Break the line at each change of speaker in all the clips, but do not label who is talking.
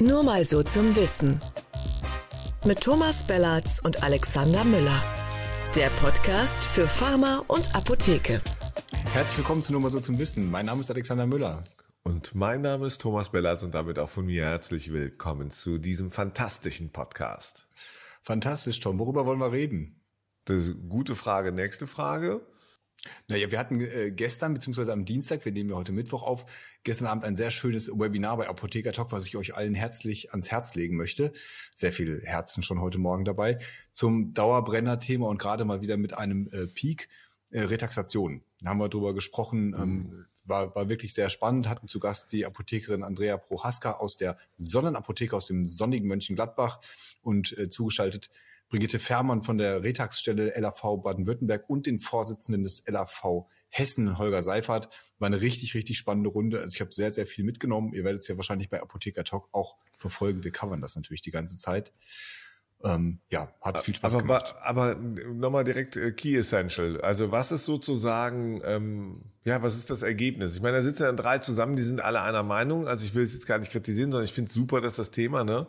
Nur mal so zum Wissen. Mit Thomas Bellatz und Alexander Müller. Der Podcast für Pharma und Apotheke.
Herzlich willkommen zu Nur mal so zum Wissen. Mein Name ist Alexander Müller.
Und mein Name ist Thomas Bellatz und damit auch von mir herzlich willkommen zu diesem fantastischen Podcast.
Fantastisch, Tom. Worüber wollen wir reden?
Das ist eine gute Frage. Nächste Frage.
Naja, wir hatten äh, gestern, beziehungsweise am Dienstag, wir nehmen ja heute Mittwoch auf, gestern Abend ein sehr schönes Webinar bei Apotheker Talk, was ich euch allen herzlich ans Herz legen möchte. Sehr viele Herzen schon heute Morgen dabei. Zum Dauerbrenner-Thema und gerade mal wieder mit einem äh, Peak äh, Retaxation. Da haben wir drüber gesprochen, ähm, mhm. war, war wirklich sehr spannend, hatten zu Gast die Apothekerin Andrea Prohaska aus der Sonnenapotheke aus dem sonnigen Mönchengladbach und äh, zugeschaltet Brigitte Fährmann von der Retax-Stelle LAV Baden-Württemberg und den Vorsitzenden des LAV Hessen, Holger Seifert. War eine richtig, richtig spannende Runde. Also ich habe sehr, sehr viel mitgenommen. Ihr werdet es ja wahrscheinlich bei Apotheker Talk auch verfolgen. Wir covern das natürlich die ganze Zeit. Ähm, ja, hat viel Spaß
aber,
gemacht.
Aber, aber nochmal direkt äh, Key Essential. Also was ist sozusagen, ähm, ja, was ist das Ergebnis? Ich meine, da sitzen dann drei zusammen, die sind alle einer Meinung. Also ich will es jetzt gar nicht kritisieren, sondern ich finde es super, dass das Thema, ne?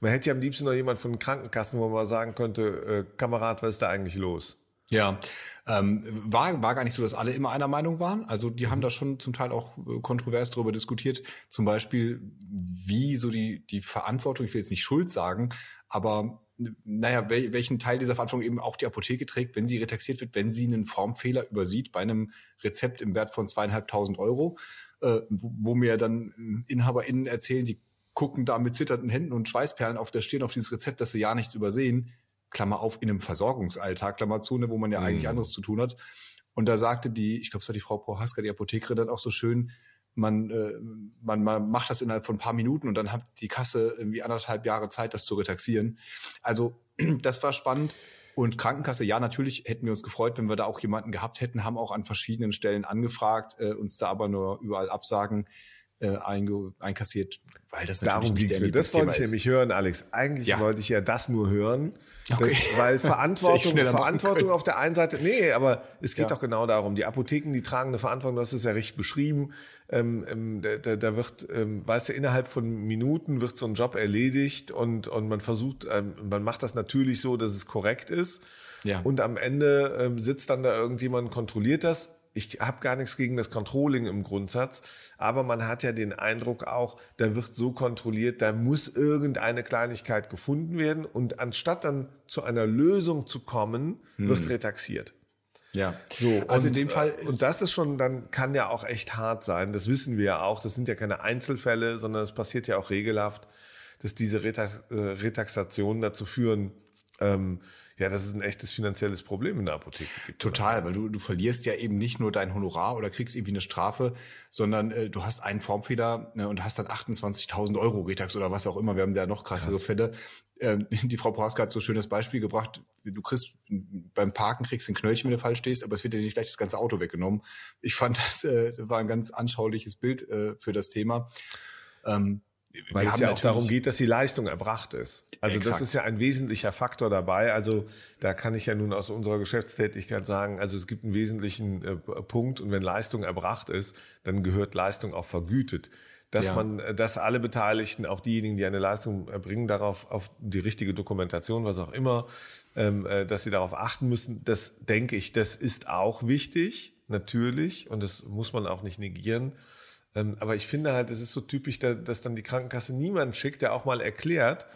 Man hätte ja am liebsten noch jemand von den Krankenkassen, wo man mal sagen könnte, äh, Kamerad, was ist da eigentlich los?
Ja, ähm, war, war gar nicht so, dass alle immer einer Meinung waren. Also die haben da schon zum Teil auch äh, kontrovers darüber diskutiert. Zum Beispiel, wie so die, die Verantwortung, ich will jetzt nicht Schuld sagen, aber naja, wel, welchen Teil dieser Verantwortung eben auch die Apotheke trägt, wenn sie retaxiert wird, wenn sie einen Formfehler übersieht bei einem Rezept im Wert von zweieinhalbtausend Euro, äh, wo, wo mir dann InhaberInnen erzählen, die gucken da mit zitternden Händen und Schweißperlen auf der Stirn auf dieses Rezept, dass sie ja nichts übersehen. Klammer auf, in einem Versorgungsalltag, Klammer zu, ne, wo man ja mhm. eigentlich anderes zu tun hat. Und da sagte die, ich glaube, es war die Frau Prohaska, die Apothekerin, dann auch so schön, man, äh, man, man macht das innerhalb von ein paar Minuten und dann hat die Kasse irgendwie anderthalb Jahre Zeit, das zu retaxieren. Also das war spannend. Und Krankenkasse, ja, natürlich hätten wir uns gefreut, wenn wir da auch jemanden gehabt hätten, haben auch an verschiedenen Stellen angefragt, äh, uns da aber nur überall absagen äh, einkassiert, weil das
natürlich Darum ging's mir. Das wollte ich ist. nämlich hören, Alex. Eigentlich ja. wollte ich ja das nur hören, okay. das, weil Verantwortung, Verantwortung auf der einen Seite, nee, aber es geht ja. doch genau darum. Die Apotheken, die tragen eine Verantwortung, das ist ja richtig beschrieben. Ähm, ähm, da, da wird, ähm, weißt du, innerhalb von Minuten wird so ein Job erledigt und, und man versucht, ähm, man macht das natürlich so, dass es korrekt ist. Ja. Und am Ende ähm, sitzt dann da irgendjemand, kontrolliert das ich habe gar nichts gegen das Controlling im Grundsatz, aber man hat ja den Eindruck auch, da wird so kontrolliert, da muss irgendeine Kleinigkeit gefunden werden und anstatt dann zu einer Lösung zu kommen, hm. wird retaxiert.
Ja.
So, also und, in dem Fall. Und das ist schon, dann kann ja auch echt hart sein. Das wissen wir ja auch. Das sind ja keine Einzelfälle, sondern es passiert ja auch regelhaft, dass diese Retax, äh, Retaxationen dazu führen, ähm, ja, dass es ein echtes finanzielles Problem in der Apotheke gibt.
Total, weil du, du verlierst ja eben nicht nur dein Honorar oder kriegst irgendwie eine Strafe, sondern äh, du hast einen Formfehler ne, und hast dann 28.000 Euro Retax oder was auch immer. Wir haben da noch krassere Krass. Fälle. Ähm, die Frau Prohaska hat so ein schönes Beispiel gebracht. Du kriegst beim Parken kriegst ein Knöllchen, wenn du falsch stehst, aber es wird dir nicht gleich das ganze Auto weggenommen. Ich fand, das äh, war ein ganz anschauliches Bild äh, für das Thema.
Ähm, weil es ja auch darum geht, dass die Leistung erbracht ist. Also Exakt. das ist ja ein wesentlicher Faktor dabei. Also da kann ich ja nun aus unserer Geschäftstätigkeit sagen, also es gibt einen wesentlichen äh, Punkt und wenn Leistung erbracht ist, dann gehört Leistung auch vergütet. Dass ja. man, äh, dass alle Beteiligten, auch diejenigen, die eine Leistung erbringen, darauf auf die richtige Dokumentation, was auch immer, ähm, äh, dass sie darauf achten müssen, das denke ich, das ist auch wichtig, natürlich, und das muss man auch nicht negieren. Ähm, aber ich finde halt, es ist so typisch, dass dann die Krankenkasse niemanden schickt, der auch mal erklärt,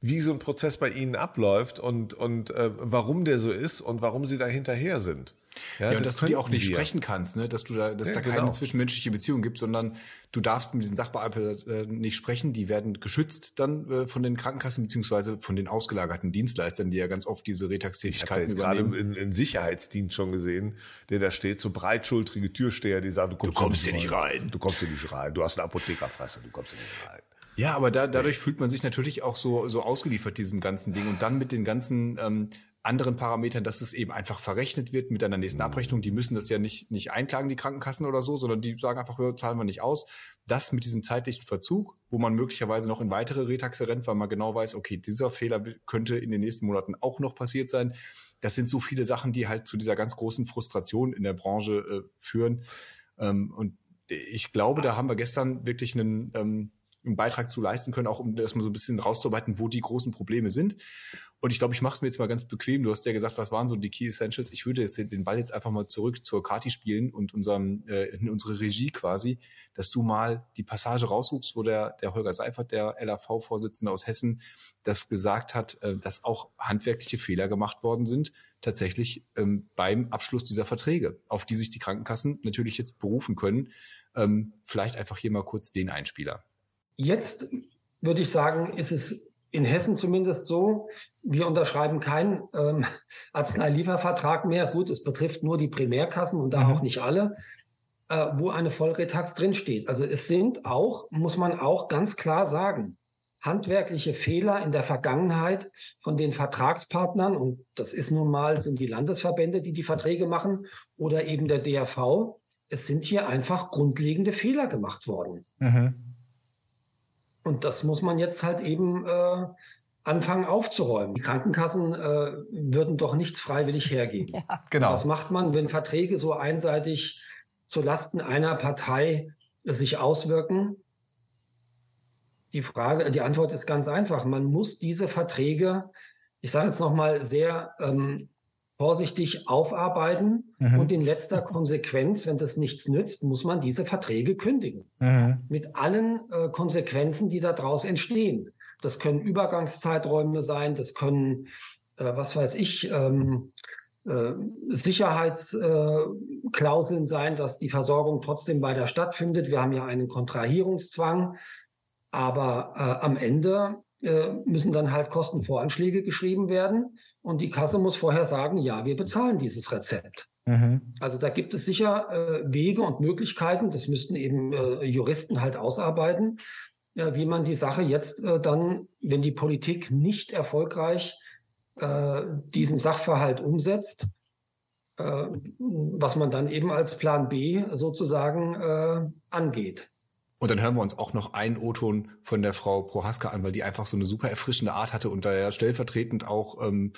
wie so ein Prozess bei ihnen abläuft und, und äh, warum der so ist und warum sie da hinterher sind.
Ja, ja und dass du die auch nicht wir. sprechen kannst, ne? dass du da, dass ja, da keine genau. zwischenmenschliche Beziehung gibt, sondern du darfst mit diesen Sachbearbeitern äh, nicht sprechen. Die werden geschützt dann äh, von den Krankenkassen beziehungsweise von den ausgelagerten Dienstleistern, die ja ganz oft diese Retax-Tätigkeiten
Ich habe jetzt gerade im, im Sicherheitsdienst schon gesehen, der da steht, so breitschultrige Türsteher, die sagen, du kommst,
du kommst hier nicht rein. rein.
Du kommst hier nicht rein. Du hast eine Apothekerfresse, du kommst hier nicht rein.
Ja, aber da, dadurch fühlt man sich natürlich auch so, so ausgeliefert diesem ganzen Ding. Und dann mit den ganzen ähm, anderen Parametern, dass es eben einfach verrechnet wird mit einer nächsten mhm. Abrechnung. Die müssen das ja nicht, nicht einklagen, die Krankenkassen oder so, sondern die sagen einfach, ja, zahlen wir nicht aus. Das mit diesem zeitlichen Verzug, wo man möglicherweise noch in weitere Retaxe rennt, weil man genau weiß, okay, dieser Fehler könnte in den nächsten Monaten auch noch passiert sein. Das sind so viele Sachen, die halt zu dieser ganz großen Frustration in der Branche äh, führen. Ähm, und ich glaube, da haben wir gestern wirklich einen, ähm, einen Beitrag zu leisten können, auch um das mal so ein bisschen rauszuarbeiten, wo die großen Probleme sind. Und ich glaube, ich mache es mir jetzt mal ganz bequem. Du hast ja gesagt, was waren so die Key Essentials? Ich würde jetzt den Ball jetzt einfach mal zurück zur Kati spielen und unserem äh, in unsere Regie quasi, dass du mal die Passage raussuchst, wo der, der Holger Seifert, der LAV-Vorsitzende aus Hessen, das gesagt hat, äh, dass auch handwerkliche Fehler gemacht worden sind, tatsächlich ähm, beim Abschluss dieser Verträge, auf die sich die Krankenkassen natürlich jetzt berufen können. Ähm, vielleicht einfach hier mal kurz den Einspieler.
Jetzt würde ich sagen, ist es in Hessen zumindest so, wir unterschreiben keinen ähm, Arzneiliefervertrag mehr. Gut, es betrifft nur die Primärkassen und da mhm. auch nicht alle, äh, wo eine Vollretax drinsteht. Also es sind auch, muss man auch ganz klar sagen, handwerkliche Fehler in der Vergangenheit von den Vertragspartnern, und das ist nun mal, sind die Landesverbände, die die Verträge machen, oder eben der DRV. Es sind hier einfach grundlegende Fehler gemacht worden. Mhm. Und das muss man jetzt halt eben äh, anfangen aufzuräumen. Die Krankenkassen äh, würden doch nichts freiwillig hergeben. Ja, genau. Was macht man, wenn Verträge so einseitig zu Lasten einer Partei sich auswirken? Die Frage, die Antwort ist ganz einfach. Man muss diese Verträge, ich sage jetzt noch mal sehr ähm, vorsichtig aufarbeiten mhm. und in letzter Konsequenz, wenn das nichts nützt, muss man diese Verträge kündigen. Mhm. Mit allen äh, Konsequenzen, die daraus entstehen. Das können Übergangszeiträume sein, das können, äh, was weiß ich, ähm, äh, Sicherheitsklauseln äh, sein, dass die Versorgung trotzdem weiter stattfindet. Wir haben ja einen Kontrahierungszwang. Aber äh, am Ende müssen dann halt Kostenvoranschläge geschrieben werden und die Kasse muss vorher sagen, ja, wir bezahlen dieses Rezept. Mhm. Also da gibt es sicher äh, Wege und Möglichkeiten, das müssten eben äh, Juristen halt ausarbeiten, wie man die Sache jetzt äh, dann, wenn die Politik nicht erfolgreich äh, diesen Sachverhalt umsetzt, was man dann eben als Plan B sozusagen angeht.
Und dann hören wir uns auch noch einen O-Ton von der Frau Prohaska an, weil die einfach so eine super erfrischende Art hatte und da ja stellvertretend auch ähm,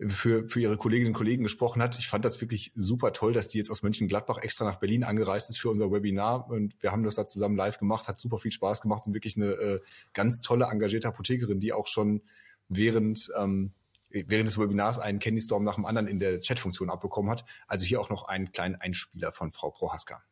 für, für ihre Kolleginnen und Kollegen gesprochen hat. Ich fand das wirklich super toll, dass die jetzt aus Mönchengladbach extra nach Berlin angereist ist für unser Webinar und wir haben das da zusammen live gemacht, hat super viel Spaß gemacht und wirklich eine äh, ganz tolle, engagierte Apothekerin, die auch schon während ähm, während des Webinars einen Candy Storm nach dem anderen in der Chatfunktion abbekommen hat. Also hier auch noch einen kleinen Einspieler von Frau Prohaska.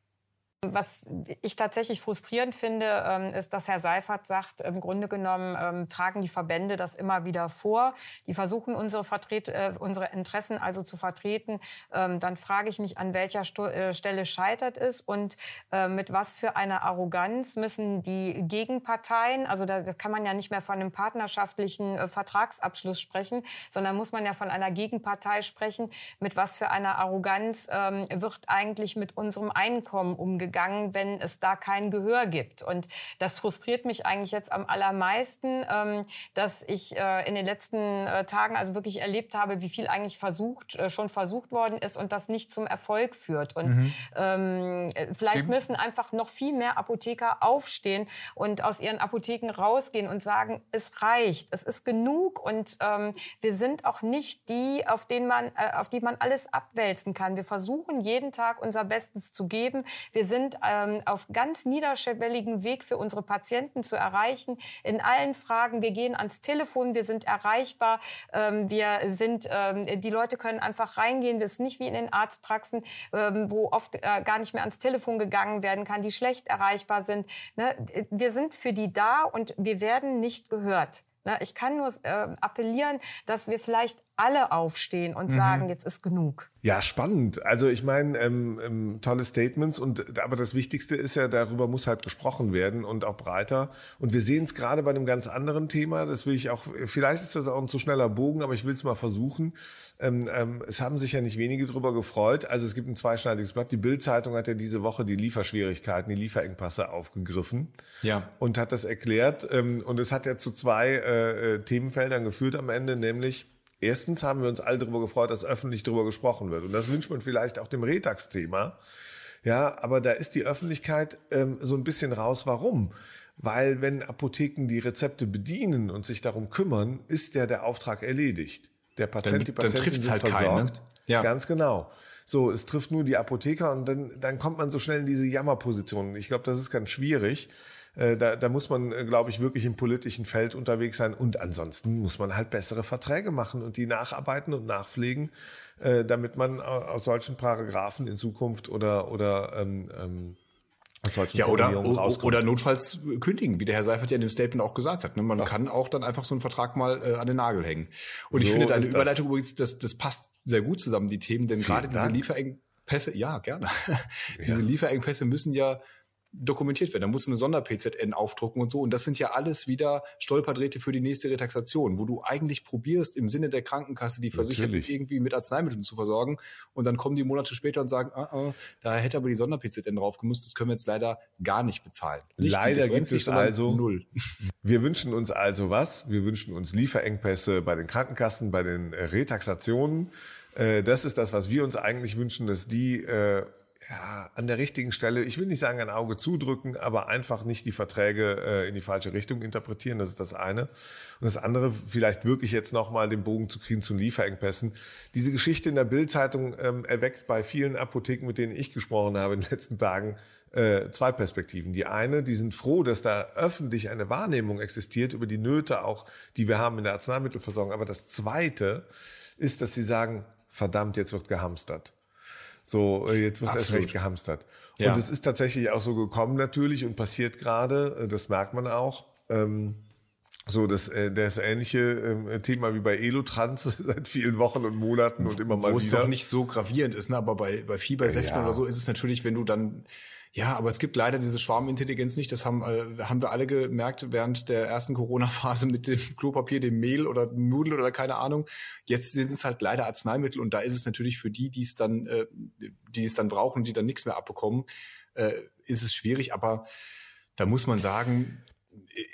Was ich tatsächlich frustrierend finde, ähm, ist, dass Herr Seifert sagt, im Grunde genommen ähm, tragen die Verbände das immer wieder vor. Die versuchen unsere, Vertret äh, unsere Interessen also zu vertreten. Ähm, dann frage ich mich, an welcher äh, Stelle scheitert es und äh, mit was für einer Arroganz müssen die Gegenparteien, also da kann man ja nicht mehr von einem partnerschaftlichen Vertragsabschluss sprechen, sondern muss man ja von einer Gegenpartei sprechen. Mit was für einer Arroganz wird eigentlich mit unserem Einkommen umgegangen? Gegangen, wenn es da kein Gehör gibt. Und das frustriert mich eigentlich jetzt am allermeisten, ähm, dass ich äh, in den letzten äh, Tagen also wirklich erlebt habe, wie viel eigentlich versucht, äh, schon versucht worden ist und das nicht zum Erfolg führt. Und mhm. ähm, vielleicht müssen einfach noch viel mehr Apotheker aufstehen und aus ihren Apotheken rausgehen und sagen, es reicht, es ist genug und ähm, wir sind auch nicht die, auf, denen man, auf die man alles abwälzen kann. Wir versuchen jeden Tag unser Bestes zu geben. Wir sind sind ähm, auf ganz niederschwelligen Weg für unsere Patienten zu erreichen. In allen Fragen. Wir gehen ans Telefon, wir sind erreichbar. Ähm, wir sind, ähm, die Leute können einfach reingehen. Das ist nicht wie in den Arztpraxen, ähm, wo oft äh, gar nicht mehr ans Telefon gegangen werden kann, die schlecht erreichbar sind. Ne? Wir sind für die da und wir werden nicht gehört. Ne? Ich kann nur äh, appellieren, dass wir vielleicht alle aufstehen und mhm. sagen, jetzt ist genug.
Ja, spannend. Also ich meine, ähm, ähm, tolle Statements und aber das Wichtigste ist ja, darüber muss halt gesprochen werden und auch breiter. Und wir sehen es gerade bei einem ganz anderen Thema. Das will ich auch. Vielleicht ist das auch ein zu schneller Bogen, aber ich will es mal versuchen. Ähm, ähm, es haben sich ja nicht wenige darüber gefreut. Also es gibt ein zweischneidiges Blatt. Die Bild-Zeitung hat ja diese Woche die Lieferschwierigkeiten, die Lieferengpasse aufgegriffen. Ja. Und hat das erklärt. Ähm, und es hat ja zu zwei äh, äh Themenfeldern geführt am Ende, nämlich Erstens haben wir uns alle darüber gefreut, dass öffentlich darüber gesprochen wird. Und das wünscht man vielleicht auch dem Retax-Thema. Ja, aber da ist die Öffentlichkeit ähm, so ein bisschen raus. Warum? Weil wenn Apotheken die Rezepte bedienen und sich darum kümmern, ist ja der Auftrag erledigt. Der Patient, dann, die Patientin sind halt versorgt. Keinen, ne? ja. Ganz genau. So, es trifft nur die Apotheker und dann, dann kommt man so schnell in diese Jammerposition. Ich glaube, das ist ganz schwierig. Äh, da, da muss man, äh, glaube ich, wirklich im politischen Feld unterwegs sein. Und ansonsten muss man halt bessere Verträge machen und die nacharbeiten und nachpflegen, äh, damit man aus solchen Paragraphen in Zukunft oder, oder ähm, ähm,
ja, oder, oder notfalls kündigen, wie der Herr Seifert ja in dem Statement auch gesagt hat. Ne? Man Ach. kann auch dann einfach so einen Vertrag mal äh, an den Nagel hängen. Und so ich finde deine Überleitung übrigens, das, das passt sehr gut zusammen, die Themen, denn gerade diese Lieferengpässe, ja, gerne. Ja. diese Lieferengpässe müssen ja dokumentiert werden. Da musst du eine Sonder-PZN aufdrucken und so. Und das sind ja alles wieder Stolperdrähte für die nächste Retaxation, wo du eigentlich probierst, im Sinne der Krankenkasse die Versicherten irgendwie mit Arzneimitteln zu versorgen. Und dann kommen die Monate später und sagen, ah, ah, da hätte aber die Sonder-PZN drauf gemusst. Das können wir jetzt leider gar nicht bezahlen. Nicht
leider gibt es also null. Wir wünschen uns also was? Wir wünschen uns Lieferengpässe bei den Krankenkassen, bei den äh, Retaxationen. Äh, das ist das, was wir uns eigentlich wünschen, dass die äh, ja, an der richtigen Stelle, ich will nicht sagen ein Auge zudrücken, aber einfach nicht die Verträge äh, in die falsche Richtung interpretieren, das ist das eine. Und das andere, vielleicht wirklich jetzt nochmal den Bogen zu kriegen zu Lieferengpässen. Diese Geschichte in der Bildzeitung ähm, erweckt bei vielen Apotheken, mit denen ich gesprochen habe in den letzten Tagen, äh, zwei Perspektiven. Die eine, die sind froh, dass da öffentlich eine Wahrnehmung existiert über die Nöte auch, die wir haben in der Arzneimittelversorgung. Aber das zweite ist, dass sie sagen, verdammt, jetzt wird gehamstert. So, äh, jetzt wird erst recht gehamstert. Ja. Und es ist tatsächlich auch so gekommen natürlich und passiert gerade, äh, das merkt man auch. Ähm, so, das, äh, das ähnliche ähm, Thema wie bei Elotrans seit vielen Wochen und Monaten und immer mal Wo wieder.
Wo es doch nicht so gravierend ist, ne? aber bei, bei Fiebersäften ja. oder so ist es natürlich, wenn du dann ja, aber es gibt leider diese Schwarmintelligenz nicht. Das haben, äh, haben wir alle gemerkt während der ersten Corona-Phase mit dem Klopapier, dem Mehl oder Nudeln oder keine Ahnung. Jetzt sind es halt leider Arzneimittel und da ist es natürlich für die, die es dann, äh, die es dann brauchen, die dann nichts mehr abbekommen, äh, ist es schwierig. Aber da muss man sagen,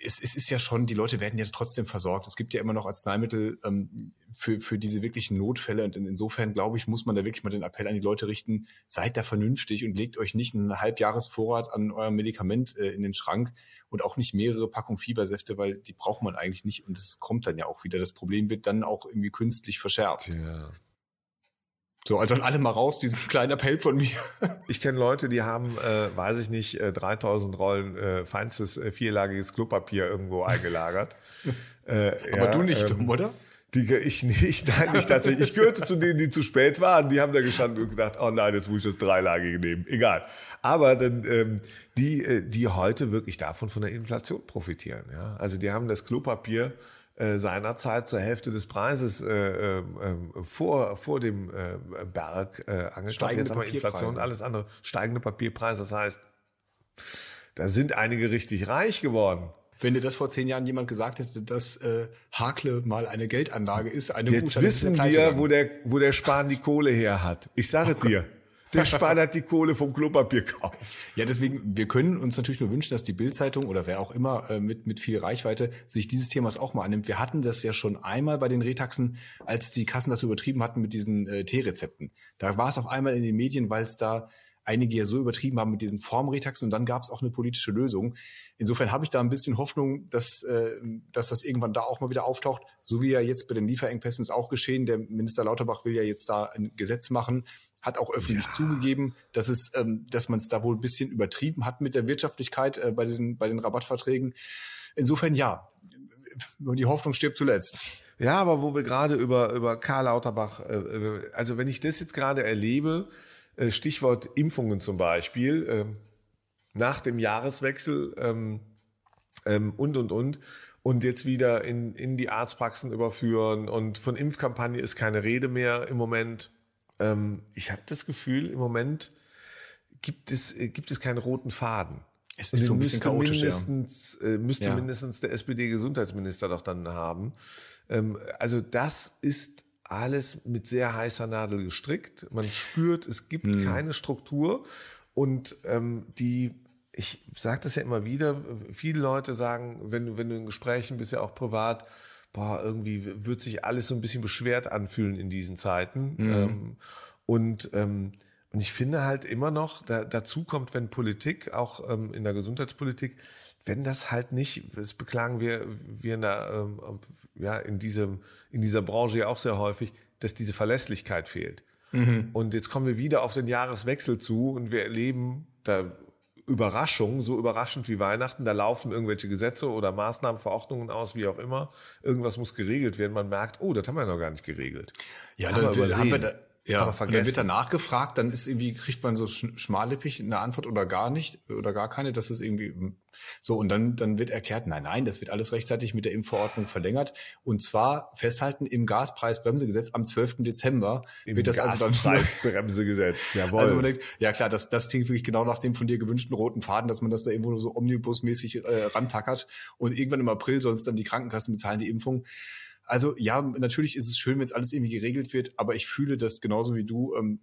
es, es ist ja schon, die Leute werden ja trotzdem versorgt. Es gibt ja immer noch Arzneimittel, ähm, für, für diese wirklichen Notfälle. Und insofern, glaube ich, muss man da wirklich mal den Appell an die Leute richten, seid da vernünftig und legt euch nicht einen Halbjahresvorrat an eurem Medikament äh, in den Schrank und auch nicht mehrere Packungen Fiebersäfte, weil die braucht man eigentlich nicht. Und es kommt dann ja auch wieder. Das Problem wird dann auch irgendwie künstlich verschärft. Ja. So, also an alle mal raus, diesen kleinen Appell von mir.
Ich kenne Leute, die haben, äh, weiß ich nicht, äh, 3000 Rollen äh, feinstes äh, vierlagiges Klopapier irgendwo eingelagert.
äh, Aber ja, du nicht, ähm, oder?
Die, ich nicht, nein, nicht tatsächlich. Ich gehörte zu denen, die zu spät waren. Die haben da gestanden und gedacht, oh nein, jetzt muss ich das dreilagige nehmen. Egal. Aber dann, ähm, die, äh, die heute wirklich davon von der Inflation profitieren. Ja? Also die haben das Klopapier äh, seinerzeit zur Hälfte des Preises äh, äh, vor, vor dem äh, Berg äh, angekauft. Jetzt haben wir Inflation und alles andere. Steigende Papierpreise. Das heißt, da sind einige richtig reich geworden.
Wenn dir das vor zehn Jahren jemand gesagt hätte, dass äh, Hakle mal eine Geldanlage ist, eine
Jetzt gute, wissen wir, wo der, wo der Spahn die Kohle her hat. Ich sage oh dir. Der Spahn hat die Kohle vom Klopapierkauf.
Ja, deswegen, wir können uns natürlich nur wünschen, dass die Bildzeitung oder wer auch immer äh, mit, mit viel Reichweite sich dieses Themas auch mal annimmt. Wir hatten das ja schon einmal bei den Retaxen, als die Kassen das übertrieben hatten mit diesen äh, T-Rezepten. Da war es auf einmal in den Medien, weil es da einige ja so übertrieben haben mit diesen Formretaxen und dann gab es auch eine politische Lösung. Insofern habe ich da ein bisschen Hoffnung, dass, äh, dass das irgendwann da auch mal wieder auftaucht, so wie ja jetzt bei den Lieferengpässen ist auch geschehen. Der Minister Lauterbach will ja jetzt da ein Gesetz machen, hat auch öffentlich ja. zugegeben, dass es, ähm, dass man es da wohl ein bisschen übertrieben hat mit der Wirtschaftlichkeit äh, bei diesen, bei den Rabattverträgen. Insofern ja, die Hoffnung stirbt zuletzt.
Ja, aber wo wir gerade über, über Karl Lauterbach, äh, äh also wenn ich das jetzt gerade erlebe, Stichwort Impfungen zum Beispiel, ähm, nach dem Jahreswechsel ähm, ähm, und, und, und. Und jetzt wieder in, in die Arztpraxen überführen. Und von Impfkampagne ist keine Rede mehr im Moment. ich habe das Gefühl, im Moment gibt es, äh, gibt es keinen roten Faden.
Es ist so ein bisschen chaotisch,
mindestens, ja. müsste ja. mindestens der SPD-Gesundheitsminister doch dann haben. also das ist alles mit sehr heißer Nadel gestrickt. Man spürt, es gibt hm. keine Struktur und ähm, die ich sage das ja immer wieder, viele Leute sagen, wenn, wenn du in Gesprächen bist, ja auch privat, boah, irgendwie wird sich alles so ein bisschen beschwert anfühlen in diesen Zeiten. Mhm. Ähm, und, ähm, und ich finde halt immer noch, da, dazu kommt, wenn Politik, auch ähm, in der Gesundheitspolitik, wenn das halt nicht, das beklagen wir, wir in, der, ähm, ja, in, diesem, in dieser Branche ja auch sehr häufig, dass diese Verlässlichkeit fehlt. Mhm. Und jetzt kommen wir wieder auf den Jahreswechsel zu und wir erleben, da Überraschung, so überraschend wie Weihnachten. Da laufen irgendwelche Gesetze oder Maßnahmen, Verordnungen aus, wie auch immer. Irgendwas muss geregelt werden. Man merkt, oh, das haben wir noch gar nicht geregelt.
Ja, dann haben wir da, ja, aber vergessen. Und dann wird danach gefragt, dann ist irgendwie, kriegt man so schmallippig eine Antwort oder gar nicht oder gar keine, das ist irgendwie hm, so. Und dann, dann wird erklärt, nein, nein, das wird alles rechtzeitig mit der Impfverordnung verlängert. Und zwar festhalten im Gaspreisbremsegesetz am 12. Dezember
Im wird das Gaspreisbremsegesetz,
also jawohl. Also man denkt, ja klar, das, das klingt wirklich genau nach dem von dir gewünschten roten Faden, dass man das da irgendwo so omnibusmäßig äh, rantackert. Und irgendwann im April soll es dann die Krankenkassen bezahlen, die Impfung. Also ja, natürlich ist es schön, wenn es alles irgendwie geregelt wird, aber ich fühle das genauso wie du, ähm,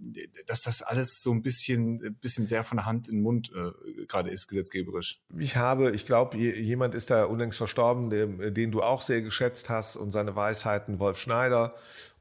dass das alles so ein bisschen, bisschen sehr von der Hand in den Mund äh, gerade ist, gesetzgeberisch.
Ich habe, ich glaube, jemand ist da unlängst verstorben, den, den du auch sehr geschätzt hast und seine Weisheiten, Wolf Schneider.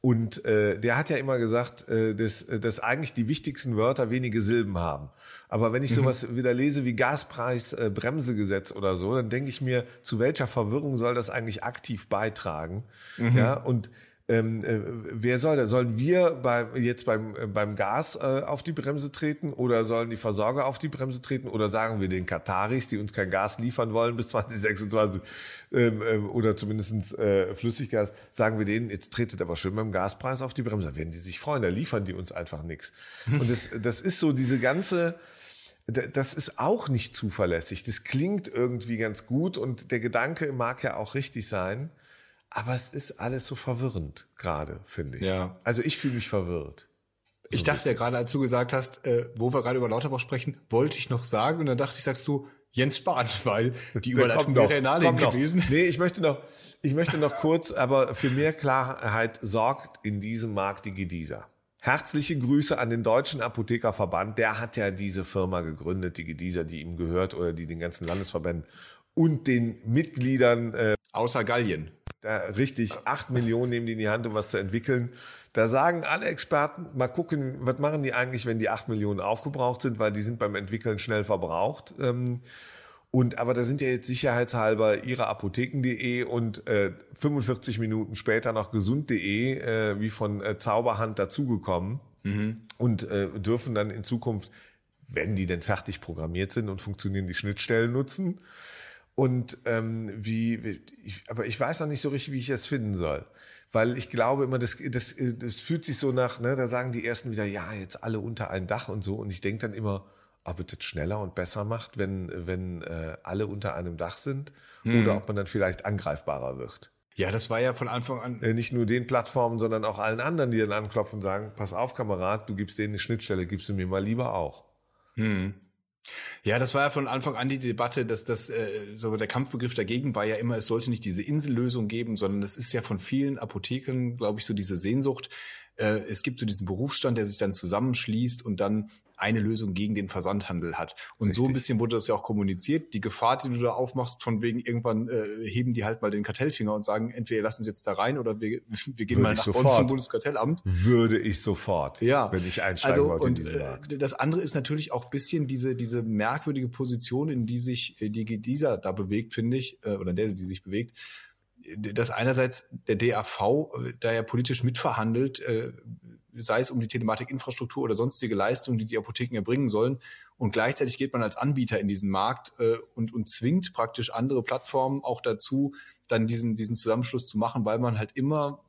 Und äh, der hat ja immer gesagt, äh, dass, dass eigentlich die wichtigsten Wörter wenige Silben haben. Aber wenn ich mhm. sowas wieder lese wie Gaspreis, äh, Bremsegesetz oder so, dann denke ich mir, zu welcher Verwirrung soll das eigentlich aktiv beitragen? Mhm. Ja, und ähm, äh, wer soll das? Sollen wir bei, jetzt beim, äh, beim Gas äh, auf die Bremse treten oder sollen die Versorger auf die Bremse treten oder sagen wir den Kataris, die uns kein Gas liefern wollen bis 2026 ähm, ähm, oder zumindest äh, Flüssiggas, sagen wir denen, jetzt tretet aber schön beim Gaspreis auf die Bremse. Da werden die sich freuen, da liefern die uns einfach nichts. Und das, das ist so diese ganze, das ist auch nicht zuverlässig. Das klingt irgendwie ganz gut und der Gedanke mag ja auch richtig sein. Aber es ist alles so verwirrend gerade, finde ich. Ja. Also ich fühle mich verwirrt.
So ich dachte ja gerade, als du gesagt hast, äh, wo wir gerade über Lauterbach sprechen, wollte ich noch sagen und dann dachte ich, sagst du Jens Spahn, weil die Überleitung wäre in gewesen.
Nee, ich möchte noch, ich möchte noch kurz, aber für mehr Klarheit sorgt in diesem Markt die Gedieser. Herzliche Grüße an den Deutschen Apothekerverband. Der hat ja diese Firma gegründet, die Gedieser, die ihm gehört oder die den ganzen Landesverbänden und den Mitgliedern. Äh,
Außer Gallien
da richtig acht Millionen nehmen die in die Hand, um was zu entwickeln. Da sagen alle Experten, mal gucken, was machen die eigentlich, wenn die acht Millionen aufgebraucht sind, weil die sind beim Entwickeln schnell verbraucht. Ähm, und aber da sind ja jetzt sicherheitshalber ihre Apotheken.de und äh, 45 Minuten später noch gesund.de äh, wie von äh, Zauberhand dazugekommen mhm. und äh, dürfen dann in Zukunft, wenn die denn fertig programmiert sind und funktionieren, die Schnittstellen nutzen. Und ähm, wie, ich, aber ich weiß noch nicht so richtig, wie ich das finden soll. Weil ich glaube immer, das, das, das fühlt sich so nach, ne, da sagen die ersten wieder, ja, jetzt alle unter ein Dach und so. Und ich denke dann immer, ob es das schneller und besser macht, wenn, wenn äh, alle unter einem Dach sind, hm. oder ob man dann vielleicht angreifbarer wird.
Ja, das war ja von Anfang an.
Äh, nicht nur den Plattformen, sondern auch allen anderen, die dann anklopfen und sagen, pass auf, Kamerad, du gibst denen eine Schnittstelle, gibst du mir mal lieber auch. Hm.
Ja, das war ja von Anfang an die Debatte, dass das äh, so der Kampfbegriff dagegen war ja immer, es sollte nicht diese Insellösung geben, sondern es ist ja von vielen Apotheken, glaube ich, so diese Sehnsucht. Äh, es gibt so diesen Berufsstand, der sich dann zusammenschließt und dann eine Lösung gegen den Versandhandel hat. Und Richtig. so ein bisschen wurde das ja auch kommuniziert. Die Gefahr, die du da aufmachst, von wegen irgendwann äh, heben die halt mal den Kartellfinger und sagen, entweder lassen sie jetzt da rein oder wir, wir gehen Würde mal nach
sofort.
zum Bundeskartellamt.
Würde ich sofort,
ja.
wenn ich einsteigen
also, wollte. Und in äh, das andere ist natürlich auch bisschen diese, diese merkwürdige Position, in die sich äh, die dieser da bewegt, finde ich, äh, oder der, die sich bewegt dass einerseits der DAV äh, da ja politisch mitverhandelt, äh, sei es um die Telematikinfrastruktur oder sonstige Leistungen, die die Apotheken erbringen sollen. Und gleichzeitig geht man als Anbieter in diesen Markt äh, und, und zwingt praktisch andere Plattformen auch dazu, dann diesen, diesen Zusammenschluss zu machen, weil man halt immer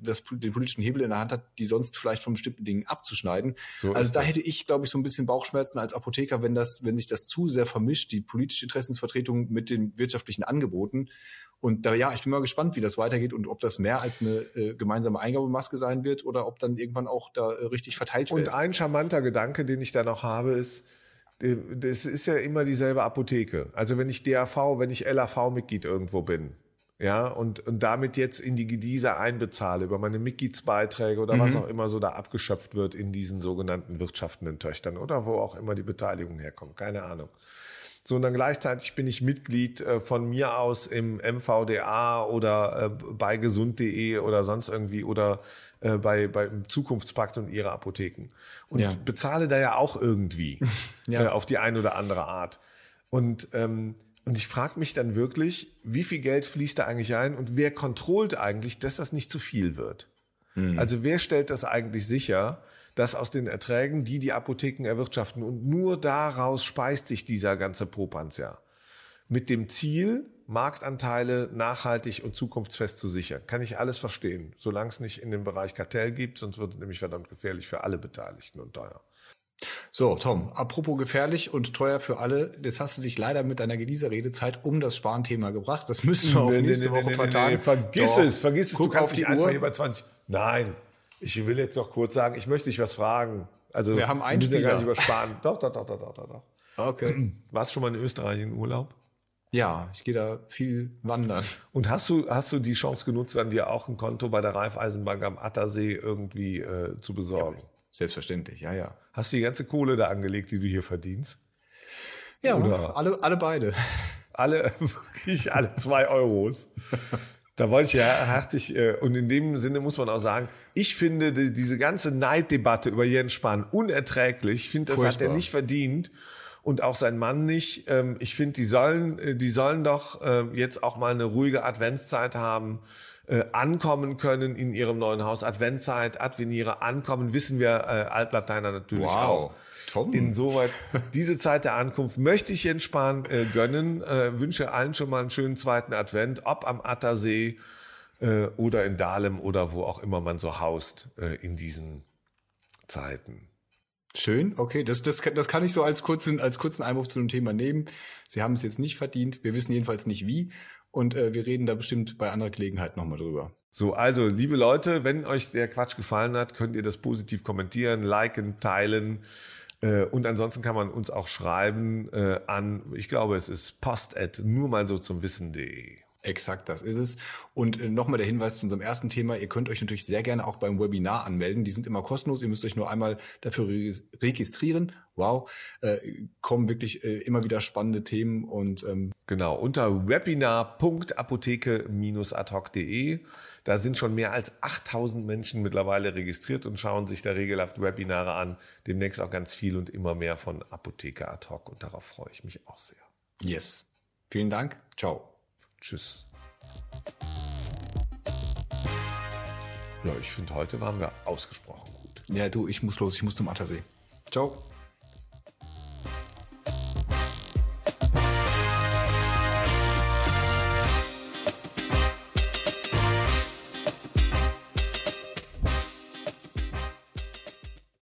das, den politischen Hebel in der Hand hat, die sonst vielleicht von bestimmten Dingen abzuschneiden. So also da das. hätte ich, glaube ich, so ein bisschen Bauchschmerzen als Apotheker, wenn das, wenn sich das zu sehr vermischt, die politische Interessensvertretung mit den wirtschaftlichen Angeboten. Und da, ja, ich bin mal gespannt, wie das weitergeht und ob das mehr als eine äh, gemeinsame Eingabemaske sein wird oder ob dann irgendwann auch da äh, richtig verteilt wird.
Und ein charmanter Gedanke, den ich da noch habe, ist, äh, das ist ja immer dieselbe Apotheke. Also wenn ich DAV, wenn ich LAV-Mitglied irgendwo bin, ja, und, und damit jetzt in die Gediese einbezahle über meine Mitgliedsbeiträge oder mhm. was auch immer so da abgeschöpft wird in diesen sogenannten wirtschaftenden Töchtern oder wo auch immer die Beteiligung herkommt, keine Ahnung. So, und dann gleichzeitig bin ich Mitglied äh, von mir aus im MVDA oder äh, bei gesund.de oder sonst irgendwie oder äh, bei, bei Zukunftspakt und ihre Apotheken. Und ja. bezahle da ja auch irgendwie ja. Äh, auf die eine oder andere Art. Und, ähm, und ich frage mich dann wirklich, wie viel Geld fließt da eigentlich ein und wer kontrollt eigentlich, dass das nicht zu viel wird? Mhm. Also wer stellt das eigentlich sicher, das aus den Erträgen, die die Apotheken erwirtschaften. Und nur daraus speist sich dieser ganze Popanz ja. Mit dem Ziel, Marktanteile nachhaltig und zukunftsfest zu sichern. Kann ich alles verstehen, solange es nicht in dem Bereich Kartell gibt, sonst wird es nämlich verdammt gefährlich für alle Beteiligten und teuer.
So, Tom, apropos gefährlich und teuer für alle, jetzt hast du dich leider mit deiner Genießerredezeit um das Sparnthema gebracht. Das müssen wir auf nee, nächste nee, Woche nee, vertagen.
Vergiss Doch. es, vergiss es. Guck du kannst nicht einfach hier bei 20. Nein, ich will jetzt noch kurz sagen, ich möchte dich was fragen. Also,
wir haben einen
Spieler. Gar nicht übersparen. Doch, doch, doch, doch, doch, doch. Okay. Warst du schon mal in Österreich in Urlaub?
Ja, ich gehe da viel wandern.
Und hast du, hast du die Chance genutzt, dann dir auch ein Konto bei der Raiffeisenbank am Attersee irgendwie äh, zu besorgen? Ja,
selbstverständlich, ja, ja.
Hast du die ganze Kohle da angelegt, die du hier verdienst?
Ja, Oder alle, alle beide.
Alle, wirklich alle zwei Euros. Da wollte ich ja herzlich, äh, und in dem Sinne muss man auch sagen, ich finde diese ganze Neiddebatte über Jens Spahn unerträglich. Ich finde, das Furchtbar. hat er nicht verdient und auch sein Mann nicht. Ähm, ich finde, die sollen, äh, die sollen doch äh, jetzt auch mal eine ruhige Adventszeit haben, äh, ankommen können in ihrem neuen Haus. Adventzeit, Adveniere, ankommen, wissen wir äh, Altlateiner natürlich wow. auch. Tom. Insoweit, diese Zeit der Ankunft möchte ich Jens Spahn äh, gönnen. Äh, wünsche allen schon mal einen schönen zweiten Advent, ob am Attersee äh, oder in Dahlem oder wo auch immer man so haust äh, in diesen Zeiten.
Schön, okay, das, das, das kann ich so als kurzen, als kurzen Einwurf zu dem Thema nehmen. Sie haben es jetzt nicht verdient, wir wissen jedenfalls nicht wie und äh, wir reden da bestimmt bei anderer Gelegenheit nochmal drüber.
So, also liebe Leute, wenn euch der Quatsch gefallen hat, könnt ihr das positiv kommentieren, liken, teilen. Äh, und ansonsten kann man uns auch schreiben äh, an, ich glaube, es ist post at nur mal so zum Wissen.de.
Exakt, das ist es. Und äh, nochmal der Hinweis zu unserem ersten Thema. Ihr könnt euch natürlich sehr gerne auch beim Webinar anmelden. Die sind immer kostenlos. Ihr müsst euch nur einmal dafür registrieren. Wow, äh, kommen wirklich äh, immer wieder spannende Themen und ähm
genau unter webinar.apotheke-adhoc.de. Da sind schon mehr als 8000 Menschen mittlerweile registriert und schauen sich da regelhaft Webinare an. Demnächst auch ganz viel und immer mehr von Apotheke Adhoc und darauf freue ich mich auch sehr.
Yes. Vielen Dank. Ciao.
Tschüss. Ja, ich finde, heute waren wir ausgesprochen gut.
Ja, du, ich muss los, ich muss zum Attersee. Ciao.